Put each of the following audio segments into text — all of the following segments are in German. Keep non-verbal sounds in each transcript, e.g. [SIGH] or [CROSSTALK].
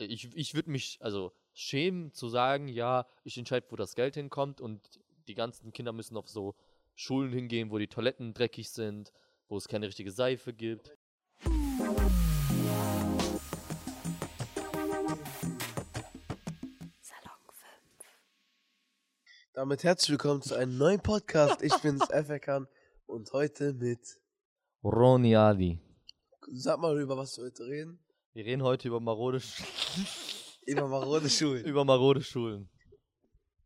ich, ich würde mich also schämen zu sagen, ja, ich entscheide, wo das Geld hinkommt und die ganzen Kinder müssen auf so Schulen hingehen, wo die Toiletten dreckig sind, wo es keine richtige Seife gibt. Salon 5. Damit herzlich willkommen zu einem neuen Podcast. Ich bin's, [LAUGHS] Efekan und heute mit. Roni Ali. Sag mal, über was wir heute reden. Wir reden heute über marode, Sch [LAUGHS] Über marode Schulen. über marode Schulen.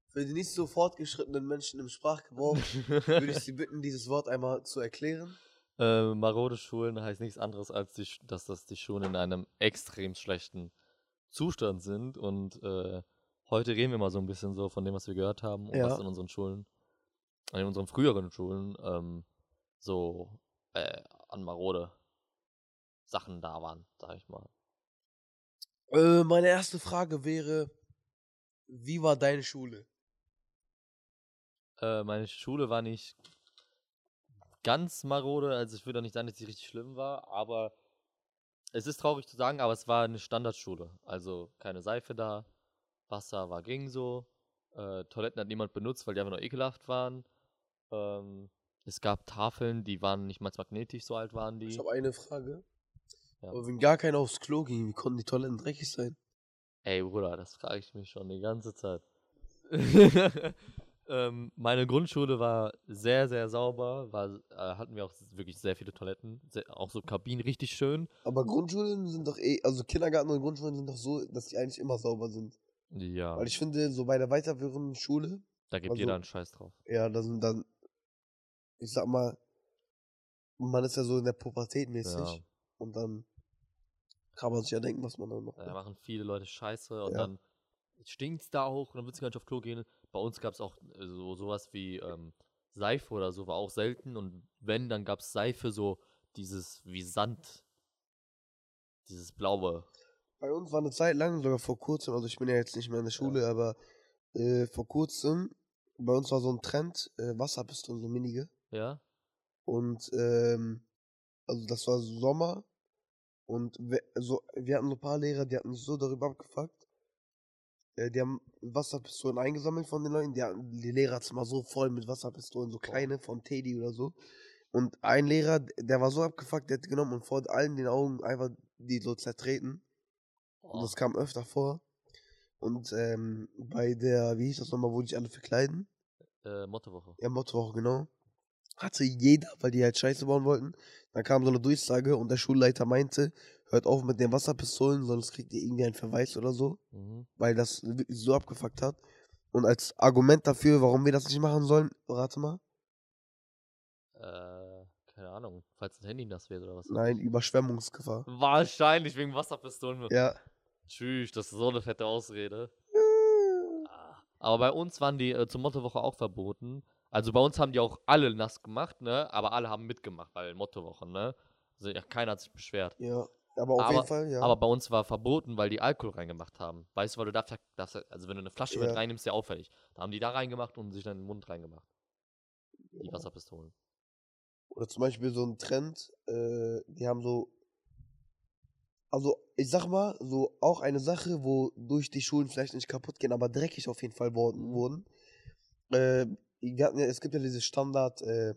Für die nicht so fortgeschrittenen Menschen im Sprachgebrauch würde ich Sie [LAUGHS] bitten, dieses Wort einmal zu erklären. Äh, marode Schulen heißt nichts anderes, als die, dass das die Schulen in einem extrem schlechten Zustand sind. Und äh, heute reden wir mal so ein bisschen so von dem, was wir gehört haben und Ja. was in unseren Schulen, in unseren früheren Schulen, ähm, so äh, an marode Sachen da waren, sag ich mal. Äh, meine erste Frage wäre: Wie war deine Schule? Äh, meine Schule war nicht ganz marode, also ich würde auch nicht sagen, dass sie richtig schlimm war, aber es ist traurig zu sagen, aber es war eine Standardschule. Also keine Seife da, Wasser war ging so, äh, Toiletten hat niemand benutzt, weil die einfach nur ekelhaft waren. Ähm, es gab Tafeln, die waren nicht mal magnetisch, so alt waren Ich die. habe eine Frage. Ja. Aber wenn gar keiner aufs Klo ging, wie konnten die Toiletten dreckig sein? Ey, Bruder, das frage ich mich schon die ganze Zeit. [LAUGHS] ähm, meine Grundschule war sehr, sehr sauber. War, äh, hatten wir auch wirklich sehr viele Toiletten. Sehr, auch so Kabinen richtig schön. Aber Grundschulen sind doch eh, also Kindergarten und Grundschulen sind doch so, dass die eigentlich immer sauber sind. Ja, Weil ich finde, so bei der weiterführenden Schule, da gibt also- jeder einen Scheiß drauf. ja, da sind dann, ich sag mal, man ist ja so in der Pubertät mäßig Ja, und dann kann man sich ja denken, was man dann macht. da machen viele Leute Scheiße und Ja. dann stinkt's da hoch und dann willst du gar nicht auf Klo gehen. Bei uns gab es auch äh, so sowas wie ähm, Seife oder so, war auch selten. Und wenn, dann gab es Seife so dieses wie Sand. Dieses blaue. Bei uns war eine Zeit lang, sogar vor kurzem, also ich bin ja jetzt nicht mehr in der Schule, aber äh, vor kurzem, bei uns war so ein Trend, äh, Wasserpistolen, so minige. Ja? Und ähm, also das war Sommer und we so, wir hatten so ein paar Lehrer, die hatten sich so darüber abgefuckt. Äh, die haben Wasserpistolen eingesammelt von den Leuten. Die, hatten, die Lehrerzimmer so voll mit Wasserpistolen, so kleine von Teddy oder so. Und ein Lehrer, der war so abgefuckt, der hat genommen und vor allen den Augen einfach die so zertreten. Und das kam öfter vor. Und ähm, bei der, wie hieß das nochmal, wo die sich alle verkleiden? Äh, Mottowoche. Ja, Mottowoche, genau. Hatte jeder, weil die halt Scheiße bauen wollten. Dann kam so eine Durchsage und der Schulleiter meinte, hört auf mit den Wasserpistolen, sonst kriegt ihr irgendwie einen Verweis oder so, Mhm. weil das so abgefuckt hat. Und als Argument dafür, warum wir das nicht machen sollen, rate mal. Äh, keine Ahnung, falls ein Handy nass wird oder was. Nein, Überschwemmungsgefahr. Wahrscheinlich wegen Wasserpistolen. Ja. Tschüss, das ist so eine fette Ausrede. Ah. Aber bei uns waren die äh, zur Mottowoche auch verboten. Also bei uns haben die auch alle nass gemacht, ne? Aber alle haben mitgemacht, weil Mottowoche, ne? Also ja, keiner hat sich beschwert. Ja. Aber auf Aber- jeden Fall, ja. Aber bei uns war verboten, weil die Alkohol reingemacht haben. Weißt du, weil du darfst, darfst also wenn du eine Flasche mit Ja. reinnimmst, ist ja auffällig. Da haben die da reingemacht und sich dann in den Mund reingemacht. Die Ja. Wasserpistolen. Oder zum Beispiel so ein Trend, äh, die haben so, also ich sag mal, so auch eine Sache, wo durch die Schulen vielleicht nicht kaputt gehen, aber dreckig auf jeden Fall worden, Mhm. wurden. Äh, wir hatten ja, es gibt ja dieses Standard, äh,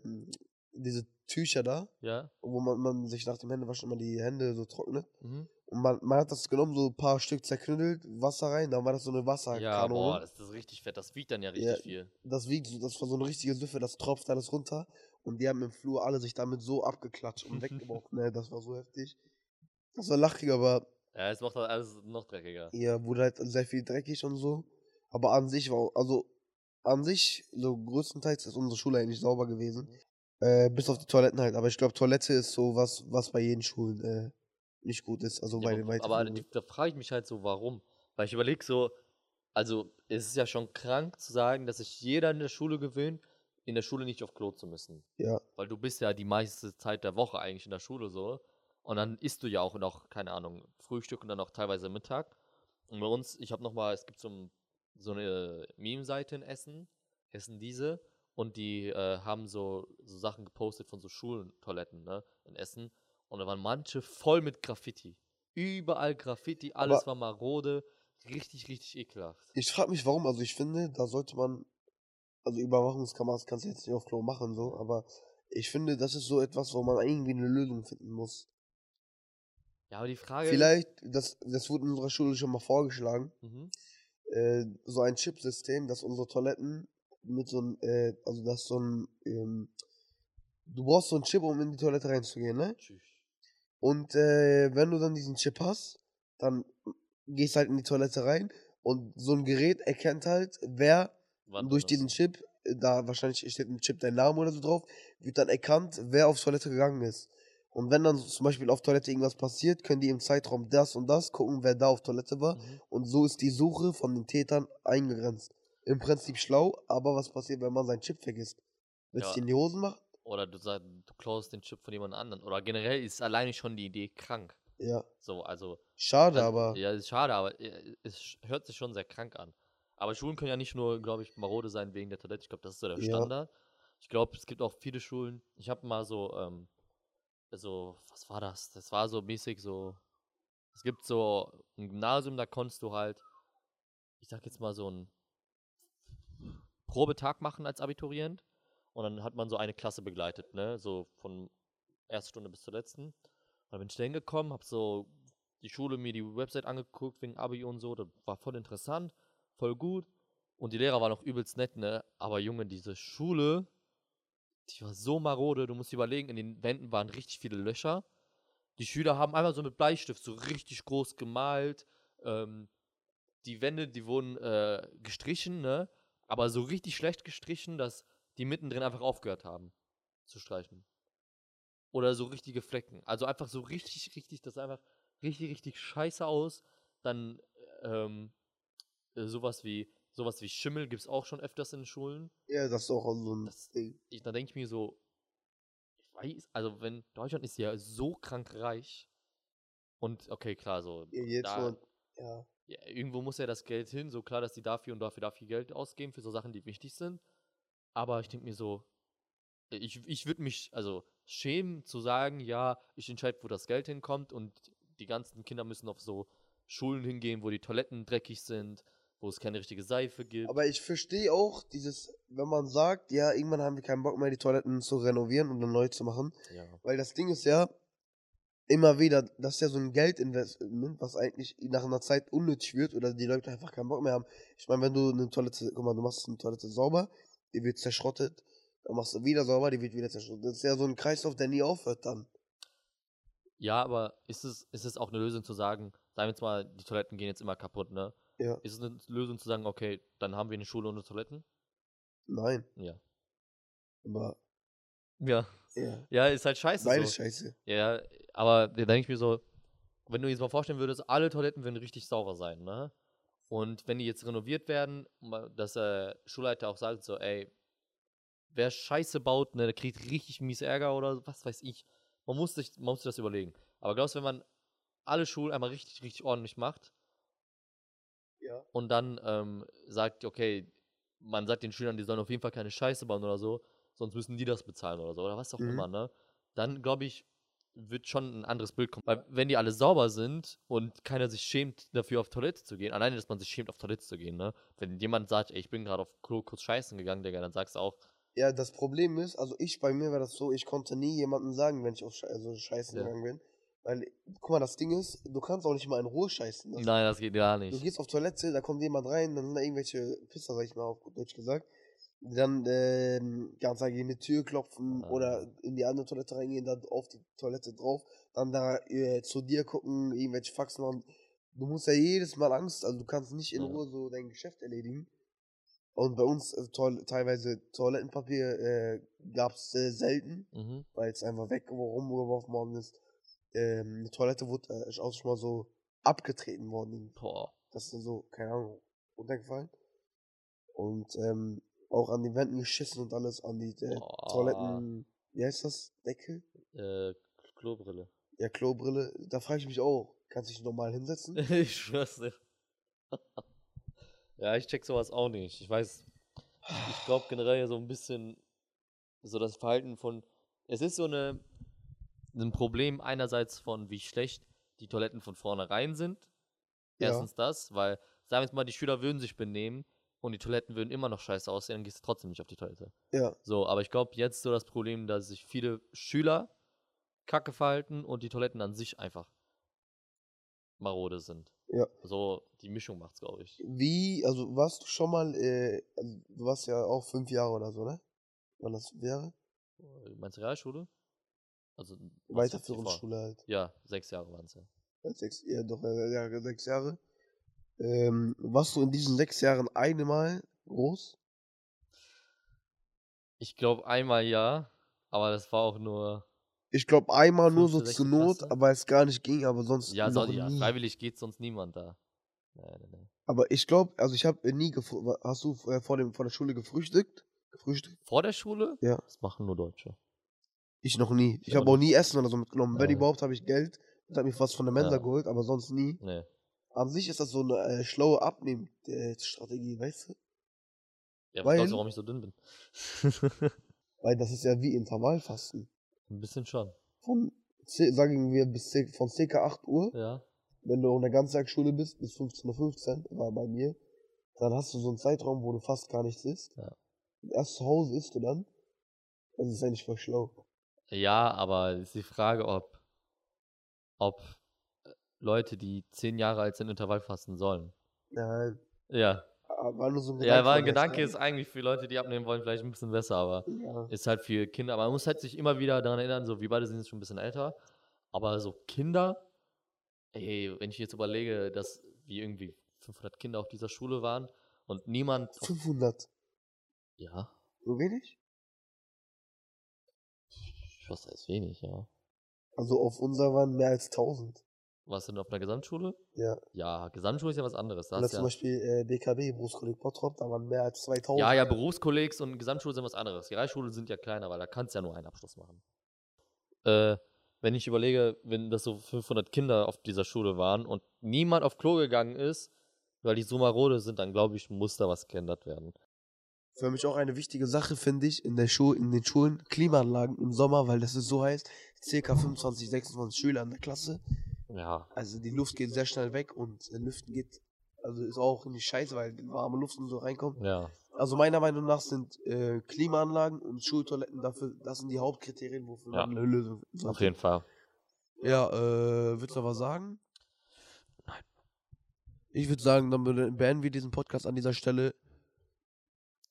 diese Tücher da, Ja? wo man, man sich nach dem Händewaschen immer die Hände so trocknet. Mhm. Und man, man hat das genommen, so ein paar Stück zerknüttelt, Wasser rein, dann war das so eine Ja, Wasserkanone. boah, das ist richtig fett. Das wiegt dann ja richtig Ja. viel. das wiegt das war so eine richtige Süffe, das tropft alles runter. Und die haben im Flur alle sich damit so abgeklatscht und [LAUGHS] weggeworfen. ne, das war so heftig. Das war lachig, aber Ja, es macht das alles noch dreckiger. ja, wurde halt sehr viel dreckig und so. Aber an sich war, also an sich, so größtenteils ist unsere Schule eigentlich sauber gewesen. Äh, bis auf die Toiletten halt. Aber ich glaube, Toilette ist so was, was bei jeden Schulen äh, nicht gut ist. Also bei Ja, den aber aber weiteren. die, da frage ich mich halt so, warum? Weil ich überlege so, also es ist ja schon krank zu sagen, dass sich jeder in der Schule gewöhnt, in der Schule nicht auf Klo zu müssen. Ja, Weil du bist ja die meiste Zeit der Woche eigentlich in der Schule so. Und dann isst du ja auch noch, keine Ahnung, Frühstück und dann auch teilweise Mittag. Und bei uns, ich habe nochmal, es gibt so, ein, so eine Meme-Seite in Essen, Essen diese, und die äh, haben so, so Sachen gepostet von so Schultoiletten, ne, in Essen. Und da waren manche voll mit Graffiti. Überall Graffiti, alles Aber- war marode. Richtig, richtig ekelhaft. Ich frage mich warum, also ich finde, da sollte man, also Überwachungskameras kannst du jetzt nicht auf Klo machen, so, aber ich finde, das ist so etwas, wo man irgendwie eine Lösung finden muss. Ja, aber die Frage Vielleicht, das, das wurde in unserer Schule schon mal vorgeschlagen. Mhm. Äh, so ein Chipsystem, dass unsere Toiletten mit so einem, äh, also das so ein, ähm, du brauchst so einen Chip, um in die Toilette reinzugehen, ne? Tschüss. Und äh, wenn du dann diesen Chip hast, dann gehst halt in die Toilette rein und so ein Gerät erkennt halt, wer Wann durch diesen Chip, äh, da wahrscheinlich steht ein Chip dein Name oder so drauf, wird dann erkannt, wer auf Toilette gegangen ist. Und wenn dann zum Beispiel auf Toilette irgendwas passiert, können die im Zeitraum das und das gucken, wer da auf Toilette war. Mhm. Und so ist die Suche von den Tätern eingegrenzt. Im Prinzip schlau, aber was passiert, wenn man seinen Chip vergisst? Willst du Ja. ihn in die Hosen machen? Oder du sagst, du klaust den Chip von jemand anderen. Oder generell ist alleine schon die Idee krank. Ja. So, also. Schade, also, aber. Ja, ist schade, aber äh, es hört sich schon sehr krank an. Aber Schulen können ja nicht nur, glaube ich, marode sein wegen der Toilette. Ich glaube, das ist so der Ja. Standard. Ich glaube, es gibt auch viele Schulen. Ich habe mal so, ähm, so, was war das? Das war so mäßig so. Es gibt so ein Gymnasium, da konntest du halt, ich sag jetzt mal so einen Probetag machen als Abiturient. Und dann hat man so eine Klasse begleitet, ne? So von erster Stunde bis zur letzten. Und dann bin ich da hingekommen, hab so die Schule mir die Website angeguckt wegen Abi und so. Das war voll interessant, voll gut. Und die Lehrer waren auch übelst nett, ne? Aber Junge, diese Schule, die war so marode. Du musst überlegen, in den Wänden waren richtig viele Löcher. Die Schüler haben einfach so mit Bleistift so richtig groß gemalt. Ähm, die Wände, die wurden äh, gestrichen, ne? Aber so richtig schlecht gestrichen, dass die mittendrin einfach aufgehört haben zu streichen. Oder so richtige Flecken. Also einfach so richtig, richtig, das einfach richtig, richtig scheiße aus. Dann ähm, äh, sowas wie sowas wie Schimmel gibt es auch schon öfters in Schulen. Ja, das ist auch so ein Das- Ding. Ich, da denke ich mir so, ich weiß, also wenn Deutschland ist ja so krank reich und okay, klar, so Ja, Jetzt da, nur, ja. ja, irgendwo muss ja das Geld hin, so klar, dass die dafür und dafür dafür Geld ausgeben für so Sachen, die wichtig sind. Aber ich denke mir so, ich, ich würde mich also schämen zu sagen, ja, ich entscheide, wo das Geld hinkommt und die ganzen Kinder müssen auf so Schulen hingehen, wo die Toiletten dreckig sind, wo es keine richtige Seife gibt. Aber ich verstehe auch dieses, wenn man sagt, ja, irgendwann haben wir keinen Bock mehr, die Toiletten zu renovieren und dann neu zu machen. ja. Weil das Ding ist ja, immer wieder, das ist ja so ein Geldinvestment, was eigentlich nach einer Zeit unnötig wird oder die Leute einfach keinen Bock mehr haben. Ich meine, wenn du eine Toilette, guck mal, du machst eine Toilette sauber, die wird zerschrottet, dann machst du wieder sauber, die wird wieder zerschrottet. Das ist ja so ein Kreislauf, der nie aufhört dann. Ja, aber ist es, ist es auch eine Lösung zu sagen, sagen wir jetzt mal, die Toiletten gehen jetzt immer kaputt, ne? Ja. Ist es eine Lösung zu sagen, okay, dann haben wir eine Schule ohne Toiletten? Nein. Ja. Aber, Ja. ja, Ja, ist halt scheiße. beides so. scheiße. Ja, aber da denke ich mir so, wenn du jetzt mal vorstellen würdest, alle Toiletten würden richtig sauber sein, ne? Und wenn die jetzt renoviert werden, dass der Schulleiter auch sagt, so, ey, wer Scheiße baut, ne, der kriegt richtig mies Ärger oder was weiß ich. Man muss sich, man muss sich das überlegen. Aber glaubst du, wenn man alle Schulen einmal richtig, richtig ordentlich macht Ja. und dann ähm, sagt, okay, man sagt den Schülern, die sollen auf jeden Fall keine Scheiße bauen oder so, sonst müssen die das bezahlen oder so, oder was auch Mhm. immer, ne? Dann, glaube ich, wird schon ein anderes Bild kommen. Weil wenn die alle sauber sind und keiner sich schämt, dafür auf Toilette zu gehen, alleine, dass man sich schämt, auf Toilette zu gehen, ne? Wenn jemand sagt, ey, ich bin gerade auf Klo kurz scheißen gegangen, Digga, dann sagst du auch, Ja, das Problem ist, also ich, bei mir war das so, ich konnte nie jemandem sagen, wenn ich auf Sche also scheißen Ja. gegangen bin. Weil, guck mal, das Ding ist, du kannst auch nicht mal in Ruhe scheißen. Das nein, das geht gar Du nicht. gehst auf Toilette, da kommt jemand rein, dann sind da irgendwelche Pisser, sag ich mal, auf gut Deutsch gesagt, die dann ähm, ganz gegen die Tür klopfen Ah. oder in die andere Toilette reingehen, dann auf die Toilette drauf, dann da äh, zu dir gucken, irgendwelche Faxen machen. Du musst ja jedes Mal Angst, also du kannst nicht in Ja. Ruhe so dein Geschäft erledigen. Und bei uns äh, toil teilweise Toilettenpapier äh, gab es äh, selten, Mhm. weil es einfach weg rumgeworfen worden ist. Ähm, eine Toilette wurde äh, auch schon mal so abgetreten worden. Boah. Das ist dann so, keine Ahnung, runtergefallen. Und ähm, auch an den Wänden geschissen und alles, an die äh. Toiletten, wie heißt das? Deckel? Äh, Klobrille. Ja, Klobrille. Da frage ich mich auch, kannst du dich normal hinsetzen? [LAUGHS] ich schwör's dir. [LAUGHS] ja, ich check sowas auch nicht. Ich weiß, ich, ich glaube generell so ein bisschen so das Verhalten von. Es ist so eine ein Problem einerseits von wie schlecht die Toiletten von vornherein sind. Ja. Erstens das, weil, sagen wir jetzt mal, die Schüler würden sich benehmen und die Toiletten würden immer noch scheiße aussehen, dann gehst du trotzdem nicht auf die Toilette. Ja. So, aber ich glaube, jetzt so das Problem, dass sich viele Schüler kacke verhalten und die Toiletten an sich einfach marode sind. Ja. So, die Mischung macht's, glaube ich. Wie, also warst du schon mal, äh, also du warst ja auch fünf Jahre oder so, ne? Wann das wäre? Meinst du Realschule? Also, Weiterführende? Schule halt. Ja, sechs Jahre waren es ja. Ja, Sechs, ja, doch, ja, sechs Jahre. Ähm, warst du in diesen sechs Jahren einmal groß? Ich glaube einmal ja, aber das war auch nur. Ich glaube einmal nur so zur Not, Klasse? aber es gar nicht ging, aber sonst Ja, soll, ja freiwillig geht sonst niemand da. Nee, nee, nee. Aber ich glaube, also ich habe nie hast du äh, vor dem vor der Schule gefrühstückt? Gefrühstückt? Vor der Schule? Ja. Das machen nur Deutsche. Ich noch nie. Ich habe auch nie Essen oder so mitgenommen. Wenn Ja. überhaupt habe ich Geld und habe mir was von der Mensa Ja. geholt, aber sonst nie. Nee. An sich ist das so eine äh, schlaue Abnehmstrategie, weißt du? Ja, Weil- glaubst du, warum ich so dünn bin? [LAUGHS] Weil das ist ja wie Intervallfasten. Ein bisschen schon. Von, sagen wir, bis von ca. 8 Uhr, Ja. wenn du in der Ganztagsschule bist, bis 15.15 Uhr, war bei mir, dann hast du so einen Zeitraum, wo du fast gar nichts isst. Ja. Erst zu Hause isst du dann. Das ist eigentlich voll schlau. Ja, aber ist die Frage, ob, ob äh, Leute, die zehn Jahre alt sind, Intervall fasten sollen. Nein. Ja. Ah, War nur so ein Ja, war ein Gedanke, ja. ist eigentlich für Leute, die abnehmen wollen, vielleicht ein bisschen besser, aber Ja. ist halt für Kinder. Aber man muss halt sich immer wieder daran erinnern, so wir beide sind jetzt schon ein bisschen älter, aber so Kinder, ey, wenn ich jetzt überlege, dass wir irgendwie 500 Kinder auf dieser Schule waren und niemand. Auf, 500. ja, So wenig? Das ist wenig, ja. Also auf unserer waren mehr als 1000. Was denn auf einer Gesamtschule? Ja. Ja, Gesamtschule ist ja was anderes. Da hast zum ja, Beispiel äh, BKB, Berufskolleg Bottrop, da waren mehr als 2000. ja, ja, Berufskollegs und Gesamtschule sind was anderes. Die Realschule sind ja kleiner, weil da kannst du ja nur einen Abschluss machen. Äh, wenn ich überlege, wenn das so 500 Kinder auf dieser Schule waren und niemand auf Klo gegangen ist, weil die so marode sind, dann glaube ich, muss da was geändert werden. Für mich auch eine wichtige Sache, finde ich, in, der Schu in den Schulen Klimaanlagen im Sommer, weil das ist so heiß, circa 25, 26 Schüler in der Klasse. Ja, Also die Luft geht sehr schnell weg und äh, Lüften geht, also ist auch nicht scheiße, weil warme Luft und so reinkommt. ja. Also meiner Meinung nach sind äh, Klimaanlagen und Schultoiletten dafür, das sind die Hauptkriterien, wofür Ja. man eine Lösung Auf sollte. jeden Fall. Ja, äh, willst du was sagen? Nein. Ich würde sagen, dann be- beenden wir diesen Podcast an dieser Stelle.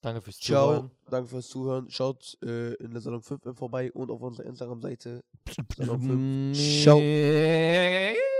Danke fürs Ciao, Zuhören. danke fürs Zuhören. Schaut äh, in der Salon 5 vorbei und auf unserer Instagram-Seite. [LAUGHS] Salon 5. Ciao. Ciao.